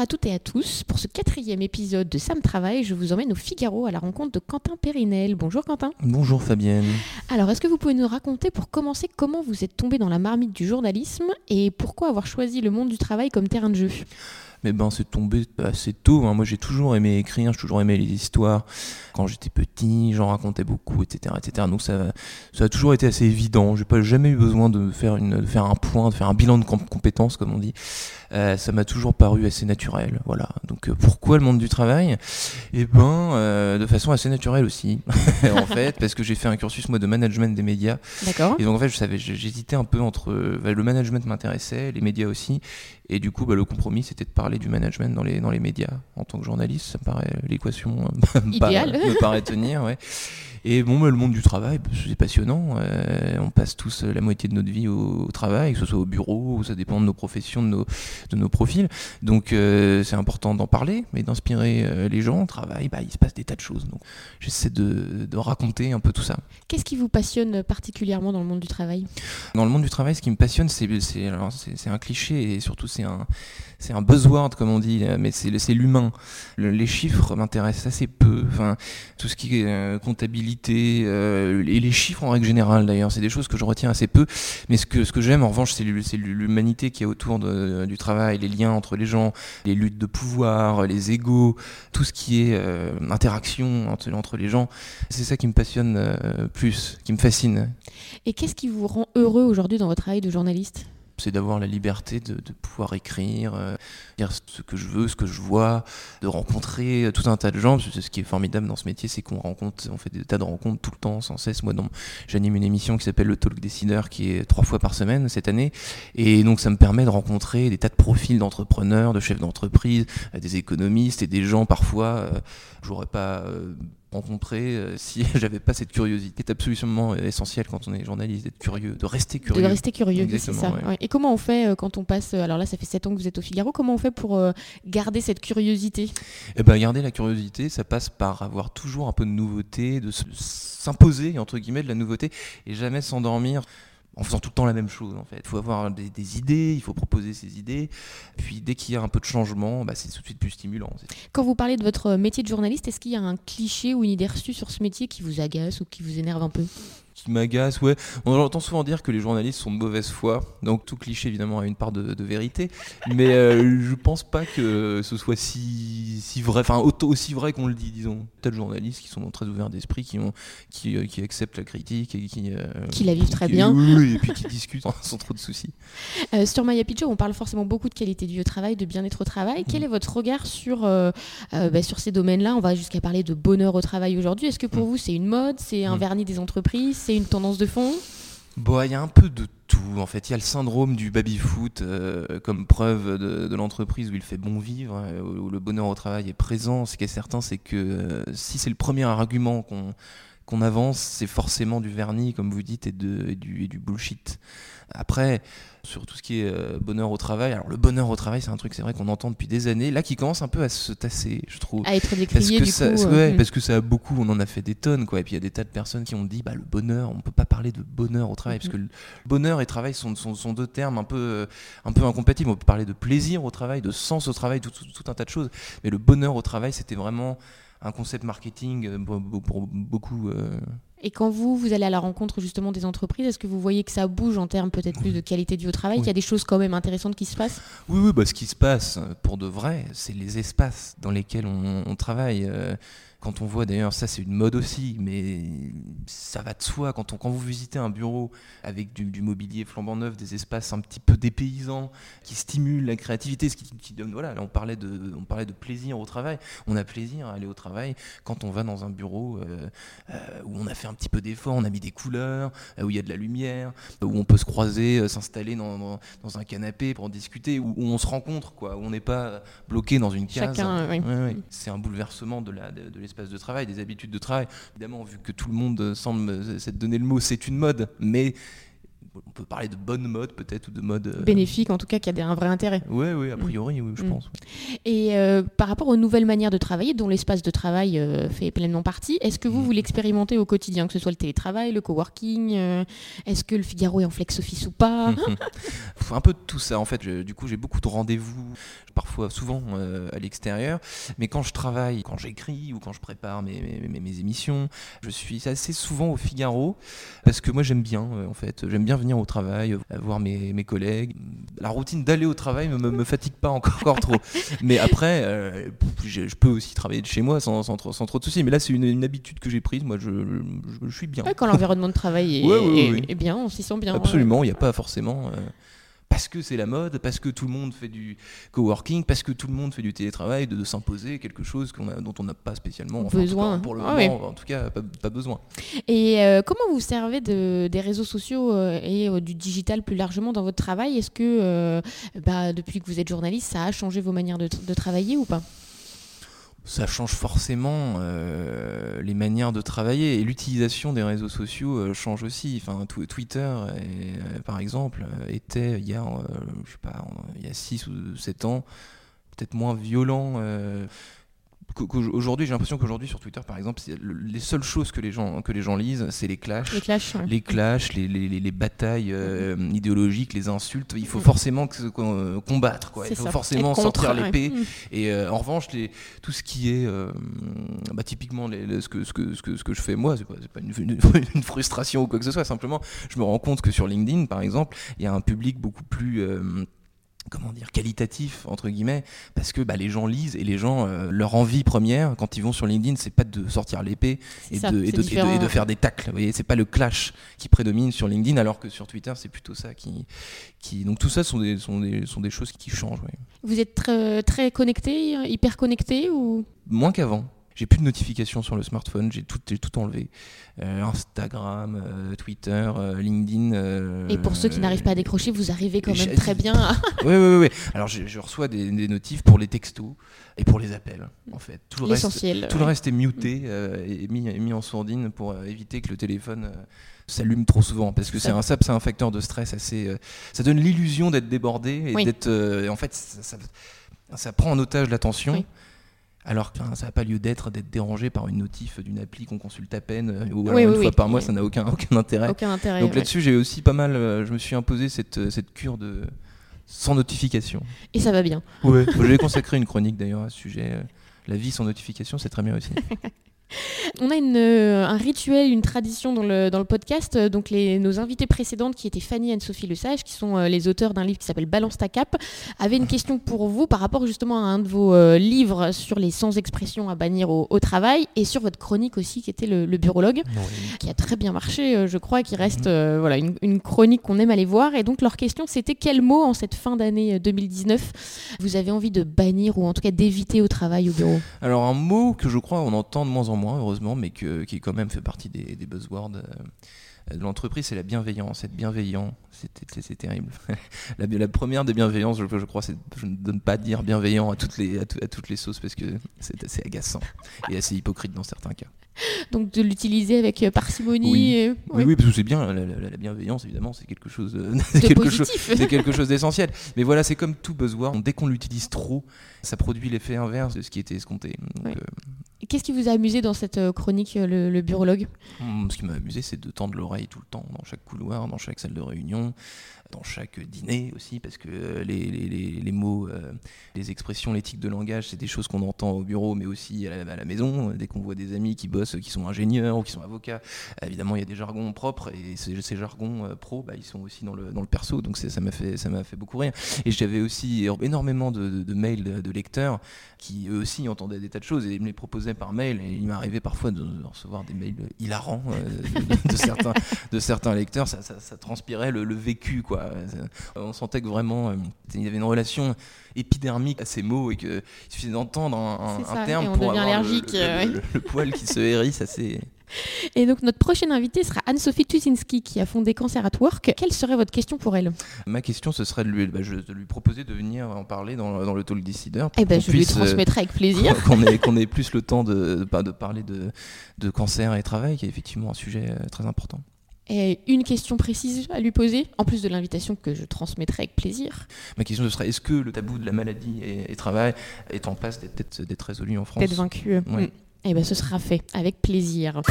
à toutes et à tous. Pour ce quatrième épisode de Sam Travail, je vous emmène au Figaro à la rencontre de Quentin Périnel. Bonjour Quentin. Bonjour Fabienne. Alors, est-ce que vous pouvez nous raconter pour commencer comment vous êtes tombé dans la marmite du journalisme et pourquoi avoir choisi le monde du travail comme terrain de jeu? Mais ben c'est tombé assez tôt. Hein. Moi j'ai toujours aimé écrire, j'ai toujours aimé les histoires. Quand j'étais petit, j'en racontais beaucoup, etc., etc. Donc ça, ça a toujours été assez évident. J'ai pas jamais eu besoin de faire une, de faire un point, de faire un bilan de compétences comme on dit. Euh, ça m'a toujours paru assez naturel. Voilà. Donc euh, pourquoi le monde du travail? Eh ben, euh, de façon assez naturelle aussi, en fait, parce que j'ai fait un cursus moi de management des médias. D'accord. Et donc en fait, je savais, j'hésitais un peu entre bah, le management m'intéressait, les médias aussi, et du coup, bah, le compromis, c'était de parler du management dans les dans les médias en tant que journaliste. Ça me paraît l'équation idéale, me paraît tenir, ouais. Et bon, le monde du travail, bah, c'est passionnant. Euh, on passe tous la moitié de notre vie au, travail, que ce soit au bureau, ça dépend de nos professions, de nos, de nos profils. Donc euh, c'est important d'en parler, mais d'inspirer euh, les gens. Au travail, bah, il se passe des tas de choses. Donc j'essaie de, de raconter un peu tout ça. Qu'est-ce qui vous passionne particulièrement dans le monde du travail? Dans le monde du travail, ce qui me passionne, c'est un cliché et surtout c'est un un comme on dit, mais c'est l'humain. les chiffres m'intéressent assez peu. Enfin, tout ce qui est euh, comptabilité euh, et les chiffres en règle générale d'ailleurs, c'est des choses que je retiens assez peu. Mais ce que j'aime en revanche, c'est l'humanité qui est autour du travail, les liens entre les gens, les luttes de pouvoir, les égaux, tout ce qui est euh, interaction entre les gens. C'est ça qui me passionne plus, qui me fascine. Et qu'est-ce qui vous rend heureux aujourd'hui dans votre travail de journaliste? C'est d'avoir la liberté de, pouvoir écrire, euh, dire ce que je veux, ce que je vois, de rencontrer euh, tout un tas de gens. Ce qui est formidable dans ce métier, c'est qu'on rencontre, on fait des tas de rencontres tout le temps, sans cesse. Moi, j'anime une émission qui s'appelle le Talk Décideur, qui est trois fois par semaine cette année, et donc ça me permet de rencontrer des tas de profils d'entrepreneurs, de chefs d'entreprise, euh, des économistes et des gens parfois, j'aurais pas rencontrer euh, si j'avais pas cette curiosité. C'est absolument essentiel quand on est journaliste d'être curieux, de rester curieux. De rester curieux, c'est ça. Et comment on fait euh, quand on passe, euh, alors là ça fait 7 ans que vous êtes au Figaro, comment on fait pour garder cette curiosité? Eh ben garder la curiosité, ça passe par avoir toujours un peu de nouveauté, de s'imposer entre guillemets de la nouveauté et jamais s'endormir en faisant tout le temps la même chose en fait. Il faut avoir des, idées, il faut proposer ses idées. Puis dès qu'il y a un peu de changement, bah, c'est tout de suite plus stimulant. Quand vous parlez de votre métier de journaliste, est-ce qu'il y a un cliché ou une idée reçue sur ce métier qui vous agace ou qui vous énerve un peu? Qui m'agace, ouais. On entend souvent dire que les journalistes sont de mauvaise foi, donc tout cliché évidemment a une part de, vérité, mais euh, je pense pas que ce soit si, si vrai, enfin aussi vrai qu'on le dit, disons. Peut-être journalistes qui sont très ouverts d'esprit, qui, ont, qui, euh, qui, acceptent la critique et qui, euh, qui la vivent très bien. Oui, et puis qui discutent sans trop de soucis. sur Maya Pitcho, on parle forcément beaucoup de qualité de vie au travail, de bien-être au travail. Quel mm. est votre regard sur, bah, sur ces domaines-là? On va jusqu'à parler de bonheur au travail aujourd'hui. Est-ce que pour mm. vous c'est une mode, c'est un mm. vernis des entreprises? Une tendance de fond? Bon, il y a un peu de tout. En fait, il y a le syndrome du baby-foot euh, comme preuve de, l'entreprise où il fait bon vivre, hein, où le bonheur au travail est présent. Ce qui est certain, c'est que euh, si c'est le premier argument qu'on qu'on avance, c'est forcément du vernis, comme vous dites, et, de, et, du, et du bullshit. Après, sur tout ce qui est euh, bonheur au travail. Alors le bonheur au travail, c'est un truc, c'est vrai qu'on entend depuis des années, là qui commence un peu à se tasser, je trouve. À être décrié parce que du ça, coup, ouais, parce que ça a beaucoup, on en a fait des tonnes, quoi. Et puis il y a des tas de personnes qui ont dit, bah le bonheur, on peut pas parler de bonheur au travail, parce que le bonheur et travail sont, sont, sont, deux termes un peu, euh, un peu incompatibles. On peut parler de plaisir au travail, de sens au travail, tout, tout un tas de choses. Mais le bonheur au travail, c'était vraiment un concept marketing euh, pour, beaucoup. Euh. Et quand vous, vous allez à la rencontre justement des entreprises, est-ce que vous voyez que ça bouge en termes peut-être plus de qualité du travail, qu'il y a des choses quand même intéressantes qui se passent? Oui, oui bah, ce qui se passe pour de vrai, c'est les espaces dans lesquels on, travaille. Euh, quand on voit d'ailleurs, ça c'est une mode aussi, mais ça va de soi. Quand, on, quand vous visitez un bureau avec du, mobilier flambant neuf, des espaces un petit peu dépaysants, qui stimulent la créativité, ce qui, qui donne, voilà, là on parlait, de, on parlait de plaisir au travail. On a plaisir à aller au travail quand on va dans un bureau euh, euh, où on a fait un petit peu d'effort, on a mis des couleurs, euh, où il y a de la lumière, où on peut se croiser, s'installer dans, dans, un canapé pour en discuter, où, on se rencontre, quoi, où on n'est pas bloqué dans une case. Chacun, oui. C'est un bouleversement de la, de, de l'espace de travail, des habitudes de travail. Évidemment, vu que tout le monde semble s'être donné le mot, c'est une mode, mais on peut parler de bonne mode peut-être ou de mode euh, bénéfique en tout cas qui a un vrai intérêt. Oui, oui, a priori, oui, je mm. pense. Et euh, par rapport aux nouvelles manières de travailler, dont l'espace de travail euh, fait pleinement partie, est-ce que vous, mm. vous l'expérimentez au quotidien, que ce soit le télétravail, le coworking Est-ce que le Figaro est en flex office ou pas Un peu de tout ça en fait. du coup, j'ai beaucoup de rendez-vous, parfois souvent à l'extérieur, mais quand je travaille, quand j'écris ou quand je prépare mes, mes, mes, émissions, je suis assez souvent au Figaro parce que moi j'aime bien en fait, j'aime bien venir au travail, euh, voir mes, mes collègues. La routine d'aller au travail ne me, me, fatigue pas encore, trop. Mais après, euh, je, peux aussi travailler de chez moi sans, sans, trop, sans trop de soucis. Mais là, c'est une, une, habitude que j'ai prise. Moi, je, je, suis bien. quand l'environnement de travail est, bien, on s'y sent bien. Absolument, il n'y a pas forcément. Euh, parce que c'est la mode, parce que tout le monde fait du coworking, parce que tout le monde fait du télétravail, de, s'imposer quelque chose dont on n'a pas spécialement besoin. pour le ah moment, en tout cas, pas, besoin. Et euh, comment vous servez de, des réseaux sociaux euh, et euh, du digital plus largement dans votre travail? Est-ce que bah, depuis que vous êtes journaliste, ça a changé vos manières de, de travailler ou pas? Ça change forcément euh, les manières de travailler et l'utilisation des réseaux sociaux euh, change aussi. Enfin, Twitter, euh, par exemple, était il y a, il y a 6 ou 7 ans, peut-être moins violent Aujourd'hui, j'ai l'impression qu'aujourd'hui sur Twitter, par exemple, les seules choses que les gens que les gens lisent, c'est les clashs, les clashs, les, clashs les, les, les, batailles euh, mm-hmm. idéologiques, les insultes. Il faut mm-hmm. forcément combattre, quoi. Il faut forcément sortir l'épée. Mm. Et euh, en revanche, les, tout ce qui est, euh, bah, typiquement, ce que, ce, que, ce, que, ce que je fais moi, c'est pas, pas une, une, frustration ou quoi que ce soit. Simplement, je me rends compte que sur LinkedIn, par exemple, il y a un public beaucoup plus comment dire qualitatif entre guillemets parce que bah, les gens lisent et les gens euh, leur envie première quand ils vont sur LinkedIn c'est pas de sortir l'épée et, de, et, de, faire des tacles vous voyez. C'est pas le clash qui prédomine sur LinkedIn alors que sur Twitter c'est plutôt ça qui qui donc tout ça sont des sont des, sont des choses qui changent vous êtes très, très connecté hyper connecté ou? Moins qu'avant j'ai plus de notifications sur le smartphone, j'ai tout, tout enlevé. Euh, Instagram, euh, Twitter, euh, LinkedIn. et pour ceux qui n'arrivent pas à décrocher, vous arrivez quand même très bien à... oui, oui, oui. Alors je, reçois des, des, notifs pour les textos et pour les appels, en fait. Tout le, reste, tout le reste est muté et mis, mis, en sourdine pour éviter que le téléphone s'allume trop souvent parce que c'est un c'est un facteur de stress assez ça donne l'illusion d'être débordé et d'être en fait ça, ça, prend en otage l'attention alors que ça n'a pas lieu d'être d'être dérangé par une notif d'une appli qu'on consulte à peine euh, ou une fois par mois ça n'a aucun, aucun intérêt. Aucun intérêt Donc là-dessus j'ai aussi pas mal euh, je me suis imposé cette, euh, cette cure de sans notification. Et ça va bien. Oui, j'ai consacré une chronique d'ailleurs à ce sujet. La vie sans notification, c'est très bien aussi. On a une, euh, un rituel, une tradition dans le, dans le podcast. Donc, les, nos invités précédentes, qui étaient Fanny et Sophie Le Sage, qui sont euh, les auteurs d'un livre qui s'appelle Balance ta cape, avaient une question pour vous par rapport justement à un de vos euh, livres sur les sans-expressions à bannir au, travail et sur votre chronique aussi, qui était le, le bureaulogue, qui a très bien marché, je crois, qui reste voilà, une, une chronique qu'on aime aller voir. Et donc, leur question, c'était quel mot en cette fin d'année 2019 vous avez envie de bannir ou en tout cas d'éviter au travail, au bureau? Alors, un mot que je crois on entend de moins en moins, heureusement, mais que, qui quand même fait partie des, buzzwords euh, de l'entreprise, c'est la bienveillance. Être bienveillant, c'est terrible. la, la, première des bienveillances, je, je crois, c'est je ne donne pas dire bienveillant à toutes les, à, toutes les sauces parce que c'est assez agaçant et assez hypocrite dans certains cas. Donc de l'utiliser avec euh, parcimonie. Oui, oui. parce que c'est bien, la, bienveillance évidemment, c'est quelque chose, quelque chose, c'est quelque chose d'essentiel. Mais voilà, c'est comme tout buzzword, dès qu'on l'utilise trop, ça produit l'effet inverse de ce qui était escompté. Euh, Qu'est-ce qui vous a amusé dans cette euh, chronique, le, le bureaulogue hmm, Ce qui m'a amusé, c'est de tendre l'oreille tout le temps, dans chaque couloir, dans chaque salle de réunion, dans chaque dîner aussi, parce que euh, les, mots, euh, les expressions, l'éthique de langage, c'est des choses qu'on entend au bureau, mais aussi à la, maison. Dès qu'on voit des amis qui bossent, qui sont ingénieurs ou qui sont avocats, évidemment, il y a des jargons propres, et ces, jargons euh, pro, bah, ils sont aussi dans le, dans le perso, donc ça m'a fait, fait beaucoup rire. Et j'avais aussi énormément de, de, mails de, lecteurs qui, eux aussi, entendaient des tas de choses et me les proposaient par mail, et il m'arrivait parfois de, recevoir des mails hilarants de, certains, de certains lecteurs, ça, ça, transpirait le, le vécu, quoi. On sentait que vraiment, euh, il y avait une relation épidermique à ces mots et qu'il suffit d'entendre un, terme pour avoir euh, le- le- le poil qui se hérisse assez. Et donc notre prochaine invitée sera Anne-Sophie Tusinski qui a fondé Cancer at Work. Quelle serait votre question pour elle? Ma question, ce serait de lui, bah, je- de lui proposer de venir en parler dans, dans le Talk Decider. Eh ben je lui transmettrai avec plaisir. qu'on ait, qu'on ait plus le temps de, de parler de, de cancer et travail, qui est effectivement un sujet euh, très important. Et une question précise à lui poser, en plus de l'invitation que je transmettrai avec plaisir. Ma question ce serait est-ce que le tabou de la maladie et, et travail est en passe d'être- d'être d'être résolu en France? Peut-être vaincu. Oui. Et ben ce sera fait avec plaisir.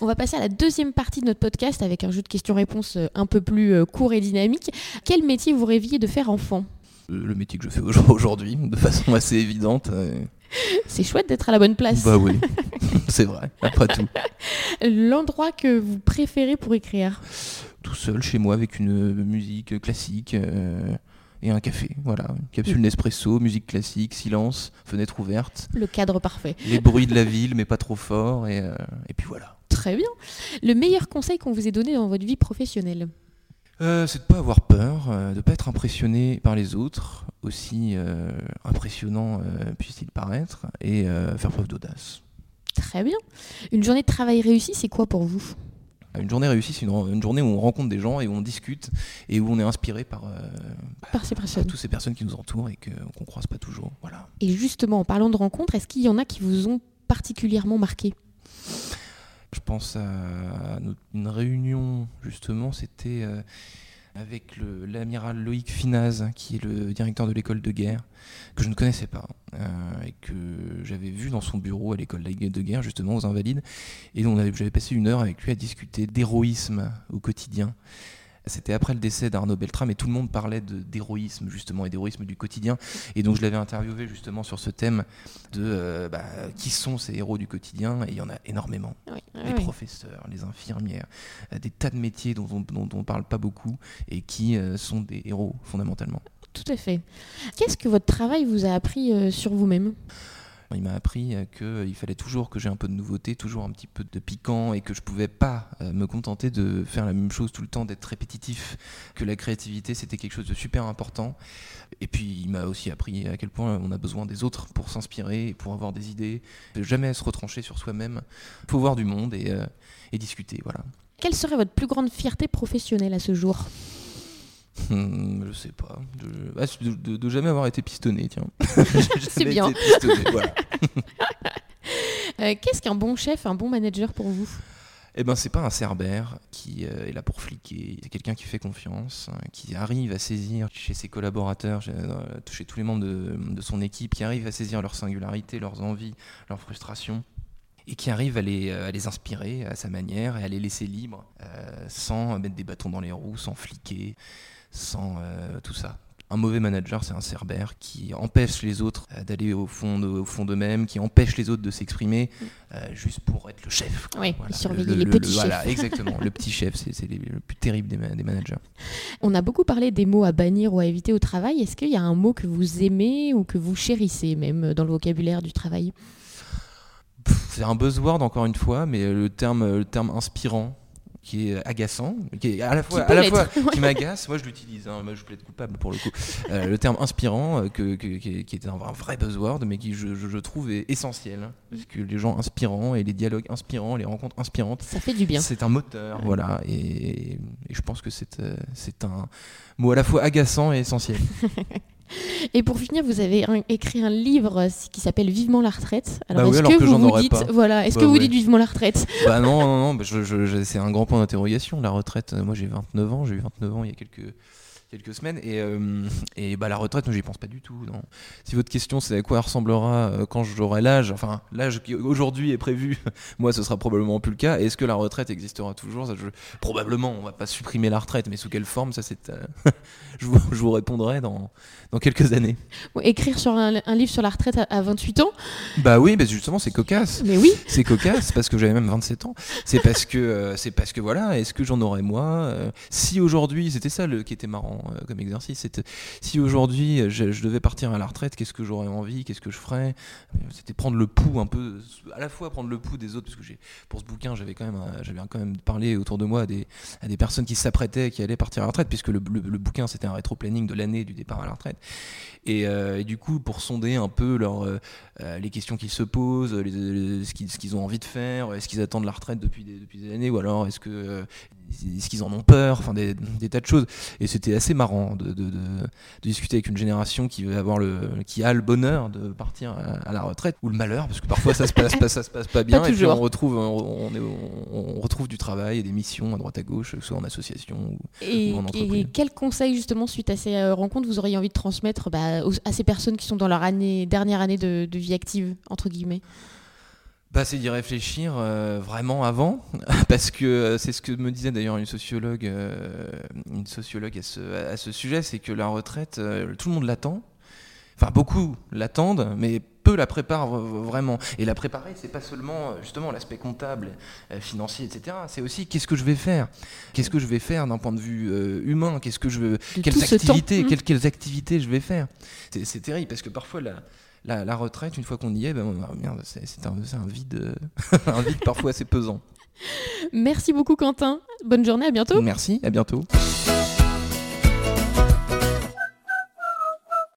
On va passer à la deuxième partie de notre podcast avec un jeu de questions-réponses euh, un peu plus euh, court et dynamique. Quel métier vous rêviez de faire enfant? Le métier que je fais au- aujourd'hui, de façon assez évidente. euh, C'est chouette d'être à la bonne place. bah oui, c'est vrai, après tout. L'endroit que vous préférez pour écrire? Tout seul chez moi avec une musique classique. euh, et un café, voilà. Une capsule Nespresso, musique classique, silence, fenêtre ouverte, Le cadre parfait. les bruits de la ville, mais pas trop fort, et, euh, et puis voilà. Très bien. Le meilleur conseil qu'on vous ait donné dans votre vie professionnelle? Euh, c'est de pas avoir peur, euh, de pas être impressionné par les autres, aussi euh, impressionnant puisse-t-il paraître, et faire preuve d'audace. Très bien. Une journée de travail réussie, c'est quoi pour vous? Une journée réussie, c'est une, une journée où on rencontre des gens et où on discute et où on est inspiré par, euh, Par ces par personnes. toutes ces personnes qui nous entourent et qu'on croise pas toujours. Voilà. Et justement, en parlant de rencontres, est-ce qu'il y en a qui vous ont particulièrement marqué? Je pense à une réunion, justement, c'était euh, avec l'amiral Loïc Finaz, qui est le directeur de l'école de guerre, que je ne connaissais pas, euh, et que j'avais vu dans son bureau à l'école de guerre, justement, aux Invalides. Et j'avais passé une heure avec lui à discuter d'héroïsme au quotidien. C'était après le décès d'Arnaud Beltrame et tout le monde parlait de- d'héroïsme justement et d'héroïsme du quotidien. Et donc je l'avais interviewé justement sur ce thème de euh, bah, qui sont ces héros du quotidien et il y en a énormément Oui, les professeurs, les infirmières, euh, des tas de métiers dont on dont on parle pas beaucoup et qui euh, sont des héros fondamentalement. Tout à fait. Qu'est-ce que votre travail vous a appris euh, sur vous-même? Il m'a appris euh, qu'il fallait toujours que j'ai un peu de nouveauté, toujours un petit peu de piquant et que je pouvais pas euh, me contenter de faire la même chose tout le temps, d'être répétitif, que la créativité c'était quelque chose de super important. Et puis il m'a aussi appris à quel point on a besoin des autres pour s'inspirer, pour avoir des idées, de jamais se retrancher sur soi-même. Il faut voir du monde et, euh, et discuter, voilà. Quelle serait votre plus grande fierté professionnelle à ce jour? Hmm, je sais pas. De, ah, de- jamais avoir été pistonné, tiens. C'est bien. voilà. Euh, Qu'est-ce qu'un bon chef, un bon manager pour vous? Eh ben, c'est pas un cerbère qui euh, est là pour fliquer. C'est quelqu'un qui fait confiance, hein, qui arrive à saisir chez ses collaborateurs, chez, euh, chez tous les membres de, de son équipe, qui arrive à saisir leurs singularités, leurs envies, leurs frustrations. Et qui arrive à les, à les inspirer à sa manière et à les laisser libres, sans mettre des bâtons dans les roues, sans fliquer, sans euh, tout ça. Un mauvais manager, c'est un cerbère qui empêche les autres euh, d'aller au fond de- au fond d'eux-mêmes, qui empêche les autres de s'exprimer, euh, juste pour être le chef. Oui, Voilà, surveiller le- les le- petits le- Voilà, chefs. exactement. le petit chef, c'est le plus terrible des, des managers. On a beaucoup parlé des mots à bannir ou à éviter au travail. Est-ce qu'il y a un mot que vous aimez ou que vous chérissez même dans le vocabulaire du travail? C'est un buzzword encore une fois, mais le terme, le terme inspirant, qui est agaçant, qui est à la fois, peut à la l'être, fois qui m'agace, moi je l'utilise, hein, moi je plaide coupable pour le coup. Euh, le terme inspirant, euh, que, que- qui, est, qui est un, un vrai buzzword, mais qui je, je- je trouve est essentiel, hein, parce que les gens inspirants et les dialogues inspirants, les rencontres inspirantes, Ça fait du bien. c'est un moteur, voilà, et, et je pense que c'est euh, c'est un mot à la fois agaçant et essentiel. Et pour finir, vous avez un- écrit un livre euh, qui s'appelle Vivement la retraite. Alors, Bah est-ce que, que vous vous dites, pas. voilà, est-ce Bah que vous oui. dites Vivement la retraite bah non, non, non, je- je- je- c'est un grand point d'interrogation. La retraite, euh, moi j'ai 29 ans, j'ai eu 29 ans il y a quelques, quelques semaines, et, euh, et bah, la retraite, moi j'y pense pas du tout. Non. Si votre question c'est à quoi ressemblera euh, quand j'aurai l'âge, enfin l'âge qui aujourd'hui est prévu, moi ce sera probablement plus le cas. Est-ce que la retraite existera toujours? Ça, je- Probablement, on va pas supprimer la retraite, mais sous quelle forme, ça c'est. euh, je, vous, je vous répondrai dans, dans quelques années. écrire sur un, livre sur la retraite à, 28 ans? Bah oui, bah justement, c'est cocasse. Mais oui. C'est cocasse parce que j'avais même 27 ans. C'est parce que, euh, c'est parce que voilà, est-ce que j'en aurais moi Si aujourd'hui, c'était ça le, qui était marrant euh, comme exercice, c'était si aujourd'hui je, devais partir à la retraite, qu'est-ce que j'aurais envie, qu'est-ce que je ferais? C'était prendre le pouls un peu, à la fois prendre le pouls des autres, parce que j'ai, pour ce bouquin, j'avais quand même, j'avais quand même parlé autour de moi à des, des personnes qui s'apprêtaient, qui allaient partir à la retraite, puisque le, le bouquin c'était un rétro-planning de l'année du départ à la retraite. Euh, et, du coup, pour sonder un peu euh, euh, les questions qu'ils se posent, ce qu'ils ont envie de faire, est-ce qu'ils attendent la retraite depuis des, depuis des années, ou alors est-ce que est-ce qu'ils en ont peur, enfin des, tas de choses. Et c'était assez marrant de, de, discuter avec une génération qui veut avoir le, qui a le bonheur de partir à, la retraite ou le malheur, parce que parfois ça se passe pas, ça se passe pas bien, et puis on retrouve, on, on, retrouve du travail et des missions à droite à gauche, soit en association ou, et, en entreprise. Et quels conseils justement suite à ces rencontres vous auriez envie de transmettre bah, à ces personnes qui sont dans leur année, dernière année de, vie active entre guillemets? C'est d'y réfléchir euh, vraiment avant, parce que euh, c'est ce que me disait d'ailleurs une sociologue, euh, une sociologue à ce, à ce sujet, c'est que la retraite, tout le monde l'attend, enfin beaucoup l'attendent, mais peu la préparent vraiment. Et la préparer, c'est pas seulement justement l'aspect comptable, financier, etc. C'est aussi qu'est-ce que je vais faire, qu'est-ce que je vais faire d'un point de vue humain, qu'est-ce que je veux, quelles activités, mmh. quelles, quelles, activités je vais faire? C'est terrible parce que parfois la la, retraite, une fois qu'on y est, ben, c'est un, un, vide, un vide parfois assez pesant. Merci beaucoup Quentin. Bonne journée, à bientôt. Merci, à bientôt.